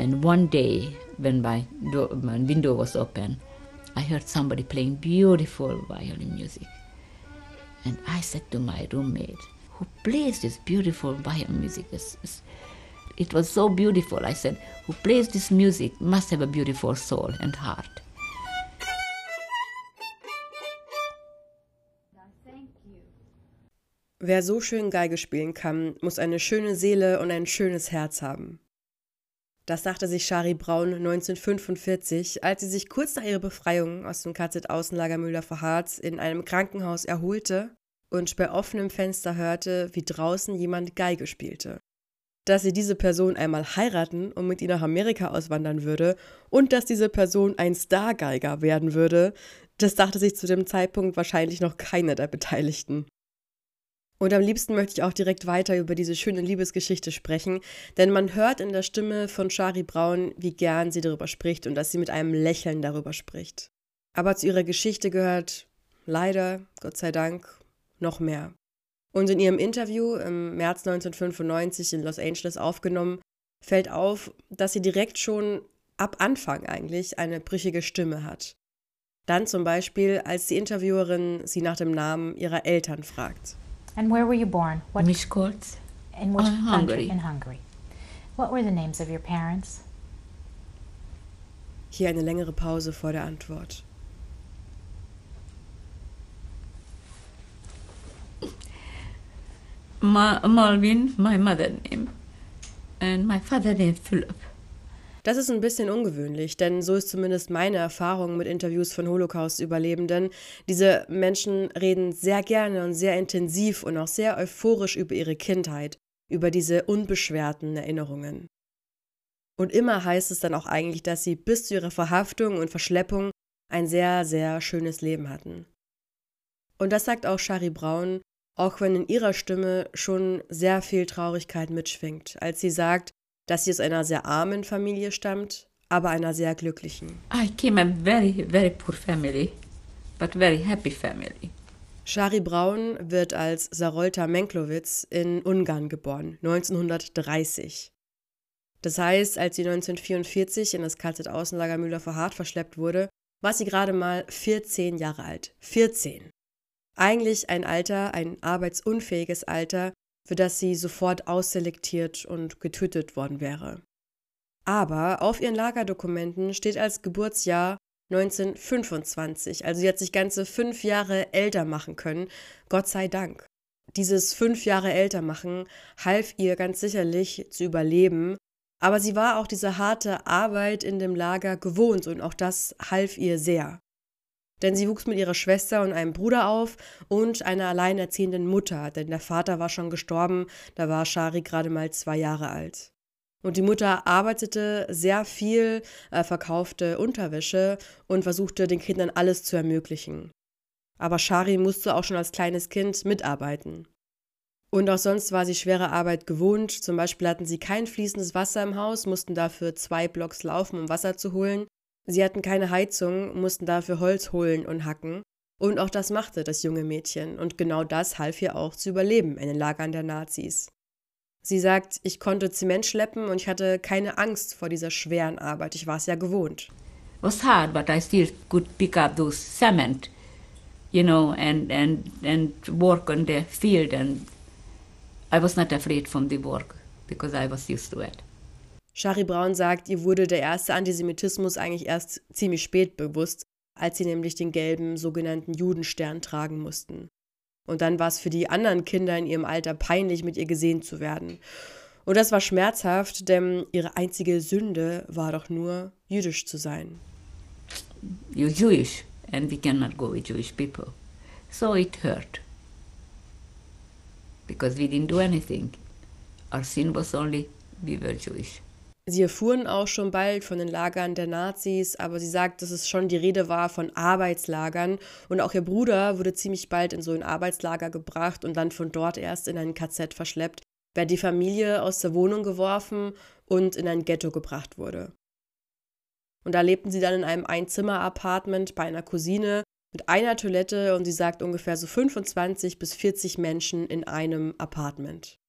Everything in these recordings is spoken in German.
And one day, when my, door, my window was open, I heard somebody playing beautiful violin music. And I said to my roommate, Who plays this beautiful violin music? It was so beautiful. I said, Who plays this music must have a beautiful soul and heart. Wer so schön Geige spielen kann, muss eine schöne Seele und ein schönes Herz haben. Das dachte sich Shari Braun 1945, als sie sich kurz nach ihrer Befreiung aus dem KZ-Außenlager Müller-Verharz in einem Krankenhaus erholte und bei offenem Fenster hörte, wie draußen jemand Geige spielte. Dass sie diese Person einmal heiraten und mit ihr nach Amerika auswandern würde und dass diese Person ein Stargeiger werden würde, das dachte sich zu dem Zeitpunkt wahrscheinlich noch keiner der Beteiligten. Und am liebsten möchte ich auch direkt weiter über diese schöne Liebesgeschichte sprechen, denn man hört in der Stimme von Shari Braun, wie gern sie darüber spricht und dass sie mit einem Lächeln darüber spricht. Aber zu ihrer Geschichte gehört leider, Gott sei Dank, noch mehr. Und in ihrem Interview im März 1995 in Los Angeles aufgenommen, fällt auf, dass sie direkt schon ab Anfang eigentlich eine brüchige Stimme hat. Dann zum Beispiel, als die Interviewerin sie nach dem Namen ihrer Eltern fragt. And where were you born? What Miskolc? In which Uh, country? Hungary. In Hungary. What were the names of your parents? Hier eine längere Pause vor der Antwort. Ma- Malvin, my mother name, and my father name Philip. Das ist ein bisschen ungewöhnlich, denn so ist zumindest meine Erfahrung mit Interviews von Holocaust-Überlebenden. Diese Menschen reden sehr gerne und sehr intensiv und auch sehr euphorisch über ihre Kindheit, über diese unbeschwerten Erinnerungen. Und immer heißt es dann auch eigentlich, dass sie bis zu ihrer Verhaftung und Verschleppung ein sehr, sehr schönes Leben hatten. Und das sagt auch Shari Braun, auch wenn in ihrer Stimme schon sehr viel Traurigkeit mitschwingt, als sie sagt, dass sie aus einer sehr armen Familie stammt, aber einer sehr glücklichen. I came a very, very poor family, but very happy family. Shari Braun wird als Sarolta Menklowitz in Ungarn geboren, 1930. Das heißt, als sie 1944 in das KZ-Außenlager Müller-Verhardt verschleppt wurde, war sie gerade mal 14 Jahre alt. 14. Eigentlich ein Alter, ein arbeitsunfähiges Alter, für das sie sofort ausselektiert und getötet worden wäre. Aber auf ihren Lagerdokumenten steht als Geburtsjahr 1925, also sie hat sich ganze fünf Jahre älter machen können, Gott sei Dank. Dieses fünf Jahre älter machen half ihr ganz sicherlich zu überleben, aber sie war auch diese harte Arbeit in dem Lager gewohnt und auch das half ihr sehr. Denn sie wuchs mit ihrer Schwester und einem Bruder auf und einer alleinerziehenden Mutter, denn der Vater war schon gestorben, da war Shari gerade mal zwei Jahre alt. Und die Mutter arbeitete sehr viel, äh, verkaufte Unterwäsche und versuchte den Kindern alles zu ermöglichen. Aber Shari musste auch schon als kleines Kind mitarbeiten. Und auch sonst war sie schwere Arbeit gewohnt. Zum Beispiel hatten sie kein fließendes Wasser im Haus, mussten dafür zwei Blocks laufen, um Wasser zu holen. Sie hatten keine Heizung, mussten dafür Holz holen und hacken. Und auch das machte das junge Mädchen. Und genau das half ihr auch zu überleben in den Lagern der Nazis. Sie sagt, ich konnte Zement schleppen und ich hatte keine Angst vor dieser schweren Arbeit. Ich war es ja gewohnt. It was hard, but I still could pick up those cement, you know, and, and, and work on the field. And I was not afraid from the work because I was used to it. Shari Braun sagt, ihr wurde der erste Antisemitismus eigentlich erst ziemlich spät bewusst, als sie nämlich den gelben sogenannten Judenstern tragen mussten. Und dann war es für die anderen Kinder in ihrem Alter peinlich, mit ihr gesehen zu werden. Und das war schmerzhaft, denn ihre einzige Sünde war doch nur, jüdisch zu sein. You're Jewish, and we cannot go with Jewish people. So it hurt. Because we didn't do anything. Our sin was only we were Jewish. Sie erfuhren auch schon bald von den Lagern der Nazis, aber sie sagt, dass es schon die Rede war von Arbeitslagern. Und auch ihr Bruder wurde ziemlich bald in so ein Arbeitslager gebracht und dann von dort erst in ein KZ verschleppt, während die Familie aus der Wohnung geworfen und in ein Ghetto gebracht wurde. Und da lebten sie dann in einem Einzimmer-Apartment bei einer Cousine mit einer Toilette und sie sagt ungefähr so 25 bis 40 Menschen in einem Apartment.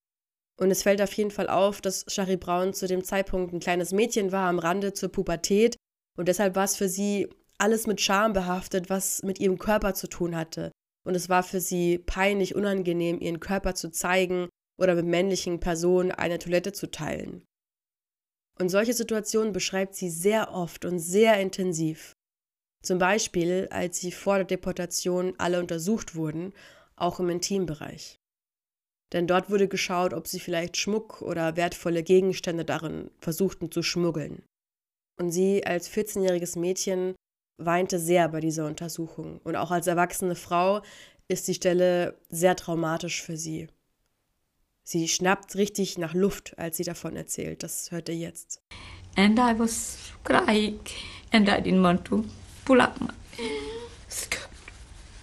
Und es fällt auf jeden Fall auf, dass Shari Brown zu dem Zeitpunkt ein kleines Mädchen war am Rande zur Pubertät und deshalb war es für sie alles mit Scham behaftet, was mit ihrem Körper zu tun hatte. Und es war für sie peinlich unangenehm, ihren Körper zu zeigen oder mit männlichen Personen eine Toilette zu teilen. Und solche Situationen beschreibt sie sehr oft und sehr intensiv. Zum Beispiel, als sie vor der Deportation alle untersucht wurden, auch im Intimbereich. Denn dort wurde geschaut, ob sie vielleicht Schmuck oder wertvolle Gegenstände darin versuchten zu schmuggeln. Und sie als 14-jähriges Mädchen weinte sehr bei dieser Untersuchung. Und auch als erwachsene Frau ist die Stelle sehr traumatisch für sie. Sie schnappt richtig nach Luft, als sie davon erzählt. Das hört ihr jetzt. And I was crying and I didn't want to pull up my skirt.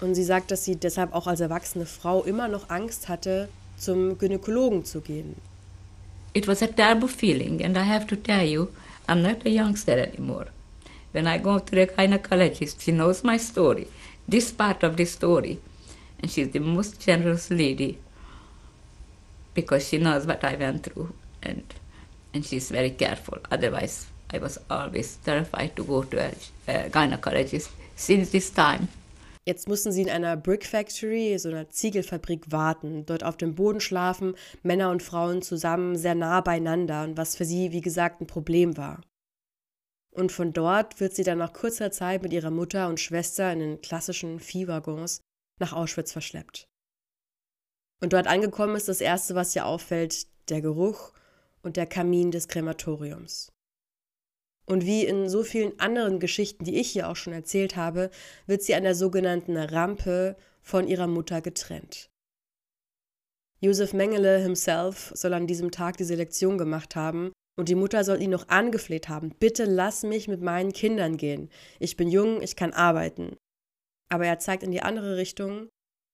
Und sie sagt, dass sie deshalb auch als erwachsene Frau immer noch Angst hatte, zum Gynäkologen zu gehen. It was a terrible feeling and I have to tell you, I'm not a youngster anymore. When I go to the gynecologist, she knows my story, this part of the story, and she's the most generous lady because she knows what I went through, and and she's very careful. Otherwise, I was always terrified to go to a, a gynecologist since this time. Jetzt mussten sie in einer Brick Factory, so einer Ziegelfabrik, warten, dort auf dem Boden schlafen, Männer und Frauen zusammen, sehr nah beieinander, und was für sie, wie gesagt, ein Problem war. Und von dort wird sie dann nach kurzer Zeit mit ihrer Mutter und Schwester in den klassischen Viehwaggons nach Auschwitz verschleppt. Und dort angekommen ist das Erste, was ihr auffällt, der Geruch und der Kamin des Krematoriums. Und wie in so vielen anderen Geschichten, die ich hier auch schon erzählt habe, wird sie an der sogenannten Rampe von ihrer Mutter getrennt. Josef Mengele himself soll an diesem Tag die Selektion gemacht haben und die Mutter soll ihn noch angefleht haben, bitte lass mich mit meinen Kindern gehen. Ich bin jung, ich kann arbeiten. Aber er zeigt in die andere Richtung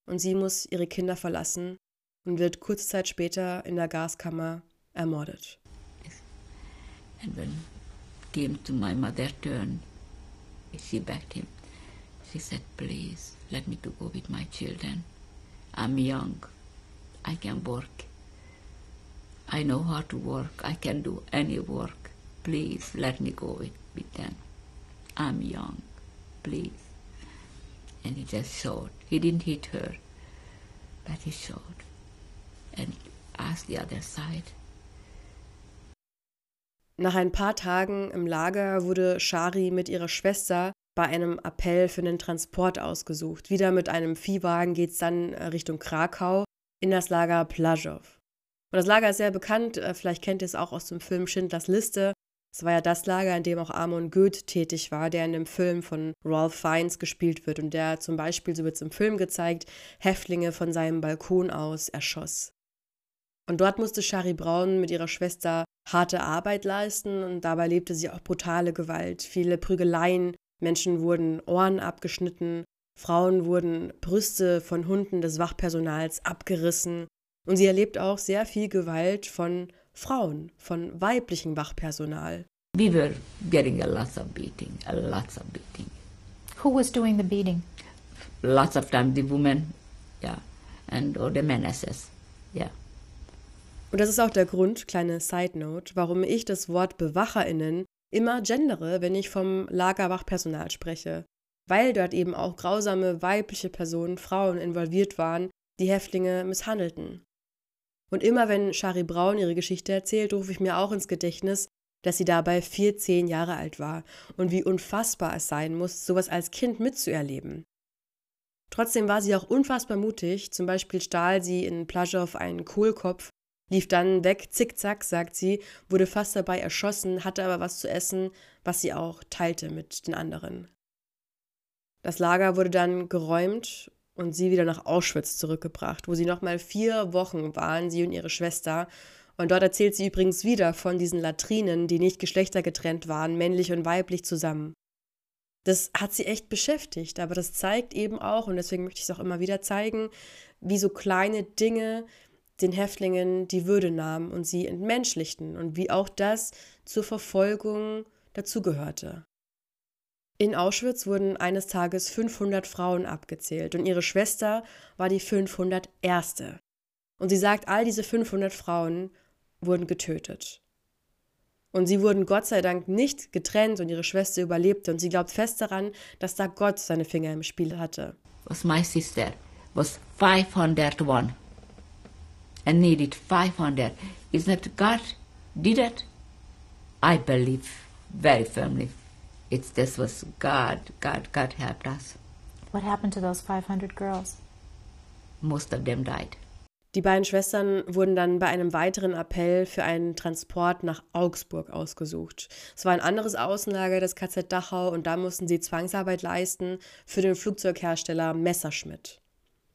und sie muss ihre Kinder verlassen und wird kurze Zeit später in der Gaskammer ermordet. When came to my mother turn, she begged him. She said, please, let me to go with my children. I'm young. I can work. I know how to work. I can do any work. Please let me go with, with them. I'm young. Please. And he just showed. He didn't hit her, but he showed. And asked the other side. Nach ein paar Tagen im Lager wurde Shari mit ihrer Schwester bei einem Appell für den Transport ausgesucht. Wieder mit einem Viehwagen geht es dann Richtung Krakau in das Lager Plazow. Und das Lager ist sehr bekannt, äh, vielleicht kennt ihr es auch aus dem Film Schindlers Liste. Es war ja das Lager, in dem auch Amon Goeth tätig war, der in dem Film von Ralph Fiennes gespielt wird und der zum Beispiel, so wird es im Film gezeigt, Häftlinge von seinem Balkon aus erschoss. Und dort musste Shari Braun mit ihrer Schwester harte Arbeit leisten und dabei lebte sie auch brutale Gewalt, viele Prügeleien, Menschen wurden Ohren abgeschnitten, Frauen wurden Brüste von Hunden des Wachpersonals abgerissen und sie erlebt auch sehr viel Gewalt von Frauen, von weiblichem Wachpersonal. We were getting a lot of beating, a lot of beating. Who was doing the beating? Lots of time the women, yeah, and or the menaces, yeah. Und das ist auch der Grund, kleine Side Note, warum ich das Wort BewacherInnen immer gendere, wenn ich vom Lagerwachpersonal spreche. Weil dort eben auch grausame weibliche Personen, Frauen involviert waren, die Häftlinge misshandelten. Und immer wenn Shari Braun ihre Geschichte erzählt, rufe ich mir auch ins Gedächtnis, dass sie dabei 14 Jahre alt war und wie unfassbar es sein muss, sowas als Kind mitzuerleben. Trotzdem war sie auch unfassbar mutig, zum Beispiel stahl sie in Plajow einen Kohlkopf, lief dann weg, zickzack, sagt sie, wurde fast dabei erschossen, hatte aber was zu essen, was sie auch teilte mit den anderen. Das Lager wurde dann geräumt und sie wieder nach Auschwitz zurückgebracht, wo sie nochmal vier Wochen waren, sie und ihre Schwester. Und dort erzählt sie übrigens wieder von diesen Latrinen, die nicht geschlechtergetrennt waren, männlich und weiblich zusammen. Das hat sie echt beschäftigt, aber das zeigt eben auch, und deswegen möchte ich es auch immer wieder zeigen, wie so kleine Dinge den Häftlingen die Würde nahmen und sie entmenschlichten und wie auch das zur Verfolgung dazugehörte. In Auschwitz wurden eines Tages 500 Frauen abgezählt und ihre Schwester war die 501. Und sie sagt, all diese 500 Frauen wurden getötet. Und sie wurden Gott sei Dank nicht getrennt und ihre Schwester überlebte. Und sie glaubt fest daran, dass da Gott seine Finger im Spiel hatte. Was my sister was 501 and needed 500. Is that God did it? I believe very firmly. It's this was God. God. God helped us. What happened to those 500 girls? Most of them died. Die beiden Schwestern wurden dann bei einem weiteren Appell für einen Transport nach Augsburg ausgesucht. Es war ein anderes Außenlager des KZ Dachau und da mussten sie Zwangsarbeit leisten für den Flugzeughersteller Messerschmitt.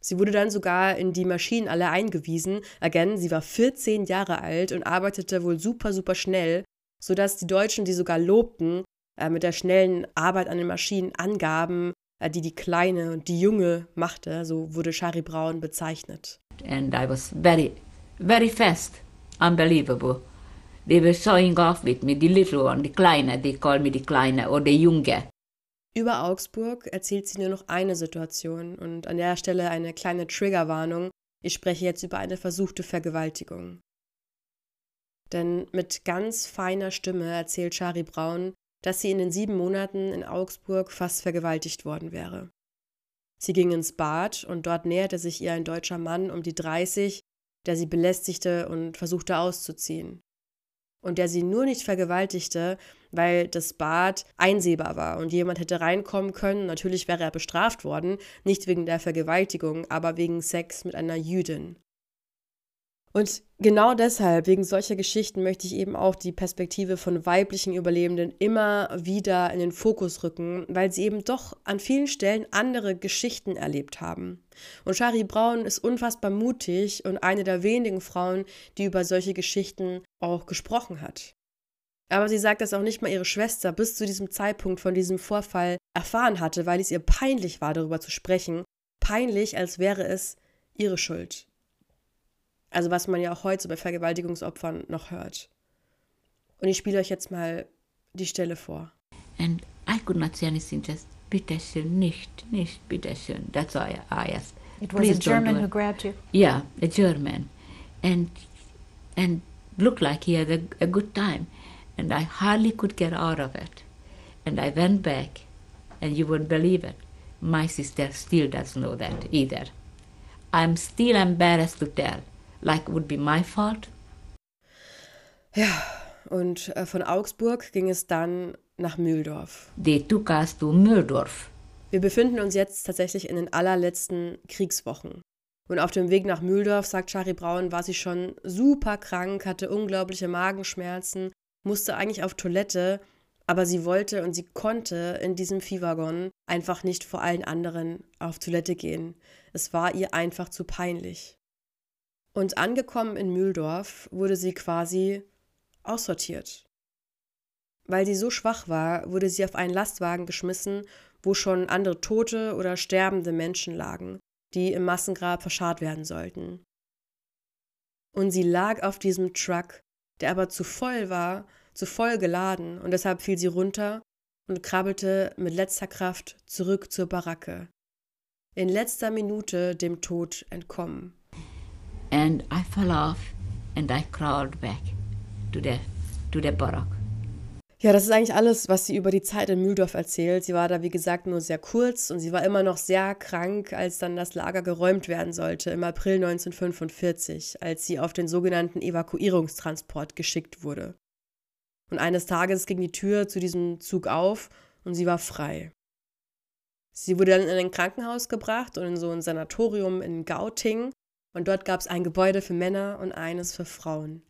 Sie wurde dann sogar in die Maschinen alle eingewiesen. Again, sie war 14 Jahre alt und arbeitete wohl super, super schnell, sodass die Deutschen sie sogar lobten, äh, mit der schnellen Arbeit an den Maschinen angaben, äh, die die Kleine und die Junge machte. So wurde Shari Braun bezeichnet. and I was very, very fast, unbelievable. They were showing off with me, the little one, the Kleine, they call me the Kleine or the Junge. Über Augsburg erzählt sie nur noch eine Situation und an der Stelle eine kleine Triggerwarnung. Ich spreche jetzt über eine versuchte Vergewaltigung. Denn mit ganz feiner Stimme erzählt Shari Braun, dass sie in den sieben Monaten in Augsburg fast vergewaltigt worden wäre. Sie ging ins Bad und dort näherte sich ihr ein deutscher Mann um die 30, der sie belästigte und versuchte auszuziehen. Und der sie nur nicht vergewaltigte, weil das Bad einsehbar war und jemand hätte reinkommen können. Natürlich wäre er bestraft worden, nicht wegen der Vergewaltigung, aber wegen Sex mit einer Jüdin. Und genau deshalb, wegen solcher Geschichten, möchte ich eben auch die Perspektive von weiblichen Überlebenden immer wieder in den Fokus rücken, weil sie eben doch an vielen Stellen andere Geschichten erlebt haben. Und Shari Braun ist unfassbar mutig und eine der wenigen Frauen, die über solche Geschichten auch gesprochen hat. Aber sie sagt, dass auch nicht mal ihre Schwester bis zu diesem Zeitpunkt von diesem Vorfall erfahren hatte, weil es ihr peinlich war, darüber zu sprechen. Peinlich, als wäre es ihre Schuld. Also was man ja auch heute bei Vergewaltigungsopfern noch hört. Und ich spiele euch jetzt mal die Stelle vor. And I could not say anything, just bitteschön, nicht, nicht, bitteschön. That's why I asked. It was Please a German who grabbed you. Yeah, a German. And and looked like he had a, a good time. And I hardly could get out of it. And I went back, and you would believe it. My sister still doesn't know that either. I'm still embarrassed to tell. Like it would be my fault. Ja, und äh, von Augsburg ging es dann nach Mühldorf. They took us to Mühldorf. Wir befinden uns jetzt tatsächlich in den allerletzten Kriegswochen. Und auf dem Weg nach Mühldorf, sagt Shari Braun, war sie schon super krank, hatte unglaubliche Magenschmerzen, musste eigentlich auf Toilette, aber sie wollte und sie konnte in diesem Viehwaggon einfach nicht vor allen anderen auf Toilette gehen. Es war ihr einfach zu peinlich. Und angekommen in Mühldorf wurde sie quasi aussortiert. Weil sie so schwach war, wurde sie auf einen Lastwagen geschmissen, wo schon andere tote oder sterbende Menschen lagen, die im Massengrab verscharrt werden sollten. Und sie lag auf diesem Truck, der aber zu voll war, zu voll geladen, und deshalb fiel sie runter und krabbelte mit letzter Kraft zurück zur Baracke. In letzter Minute dem Tod entkommen. And I fell off and I crawled back to the to the barrack. Ja, das ist eigentlich alles, was sie über die Zeit in Mühldorf erzählt. Sie war da, wie gesagt, nur sehr kurz und sie war immer noch sehr krank, als dann das Lager geräumt werden sollte, im April 1945, als sie auf den sogenannten Evakuierungstransport geschickt wurde. Und eines Tages ging die Tür zu diesem Zug auf und sie war frei. Sie wurde dann in ein Krankenhaus gebracht und in so ein Sanatorium in Gauting. Und dort gab es ein Gebäude für Männer und eines für Frauen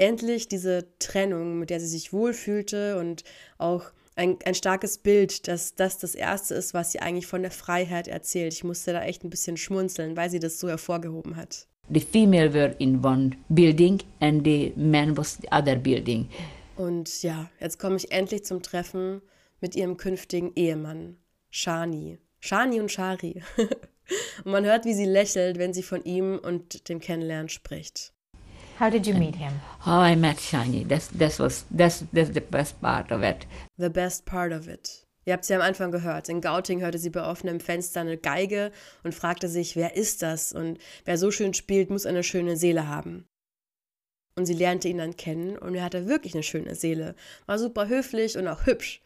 endlich diese Trennung, mit der sie sich wohlfühlte und auch ein, ein starkes Bild, dass das das Erste ist, was sie eigentlich von der Freiheit erzählt. Ich musste da echt ein bisschen schmunzeln, weil sie das so hervorgehoben hat. The female were in one building and the man was the other building. Und ja, jetzt komme ich endlich zum Treffen mit ihrem künftigen Ehemann, Shani. Shani und Shari. und man hört, wie sie lächelt, wenn sie von ihm und dem Kennenlernen spricht. How did you meet him? How I met Shani. That's that was that's that's the best part of it. The best part of it. Ihr habt sie am Anfang gehört. In Gauting hörte sie bei offenem Fenster eine Geige und fragte sich, wer ist das? Und wer so schön spielt, muss eine schöne Seele haben. Und sie lernte ihn dann kennen und er hatte wirklich eine schöne Seele, war super höflich und auch hübsch.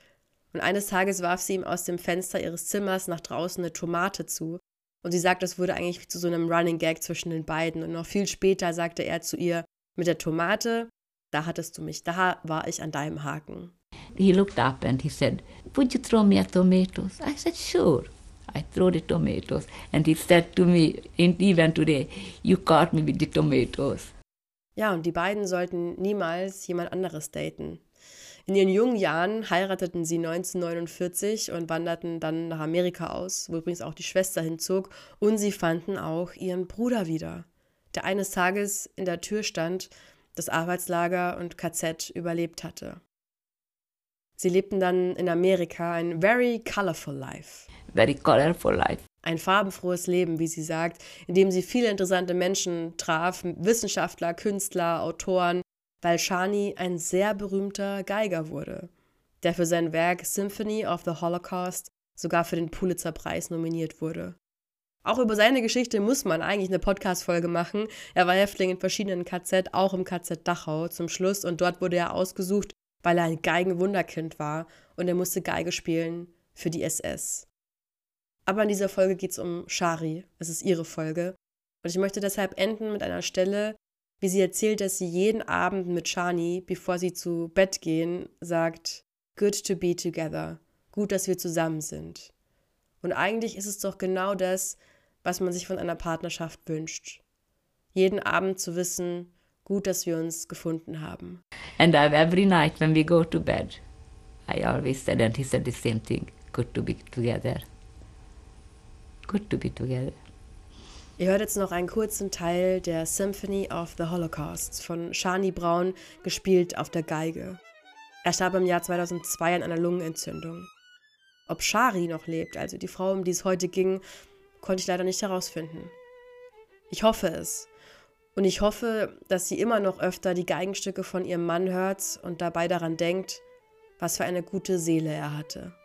Und eines Tages warf sie ihm aus dem Fenster ihres Zimmers nach draußen eine Tomate zu. Und sie sagt, das wurde eigentlich zu so einem Running Gag zwischen den beiden. Und noch viel später sagte er zu ihr, mit der Tomate, da hattest du mich, da war ich an deinem Haken. He looked up and he said, Would you throw me a tomatoes? I said, Sure. I throw the tomatoes. And he said to me, even today, You caught me with the tomatoes. Ja, und die beiden sollten niemals jemand anderes daten. In ihren jungen Jahren heirateten sie 1949 und wanderten dann nach Amerika aus, wo übrigens auch die Schwester hinzog, und sie fanden auch ihren Bruder wieder, der eines Tages in der Tür stand, das Arbeitslager und KZ überlebt hatte. Sie lebten dann in Amerika ein very colorful life. Very colorful life. Ein farbenfrohes Leben, wie sie sagt, in dem sie viele interessante Menschen traf, Wissenschaftler, Künstler, Autoren, weil Shani ein sehr berühmter Geiger wurde, der für sein Werk Symphony of the Holocaust sogar für den Pulitzer-Preis nominiert wurde. Auch über seine Geschichte muss man eigentlich eine Podcast-Folge machen. Er war Häftling in verschiedenen KZ, auch im KZ Dachau zum Schluss, und dort wurde er ausgesucht, weil er ein Geigenwunderkind war und er musste Geige spielen für die SS. Aber in dieser Folge geht es um Shari. Es ist ihre Folge. Und ich möchte deshalb enden mit einer Stelle, wie sie erzählt, dass sie jeden Abend mit Shani, bevor sie zu Bett gehen, sagt, Good to be together. Gut, dass wir zusammen sind. Und eigentlich ist es doch genau das, was man sich von einer Partnerschaft wünscht. Jeden Abend zu wissen, gut, dass wir uns gefunden haben. And every night when we go to bed, I always said, and he said the same thing, good to be together. Good to be together. Ihr hört jetzt noch einen kurzen Teil der Symphony of the Holocaust von Shani Brown, gespielt auf der Geige. Er starb im Jahr 2002 an einer Lungenentzündung. Ob Shari noch lebt, also die Frau, um die es heute ging, konnte ich leider nicht herausfinden. Ich hoffe es. Und ich hoffe, dass sie immer noch öfter die Geigenstücke von ihrem Mann hört und dabei daran denkt, was für eine gute Seele er hatte.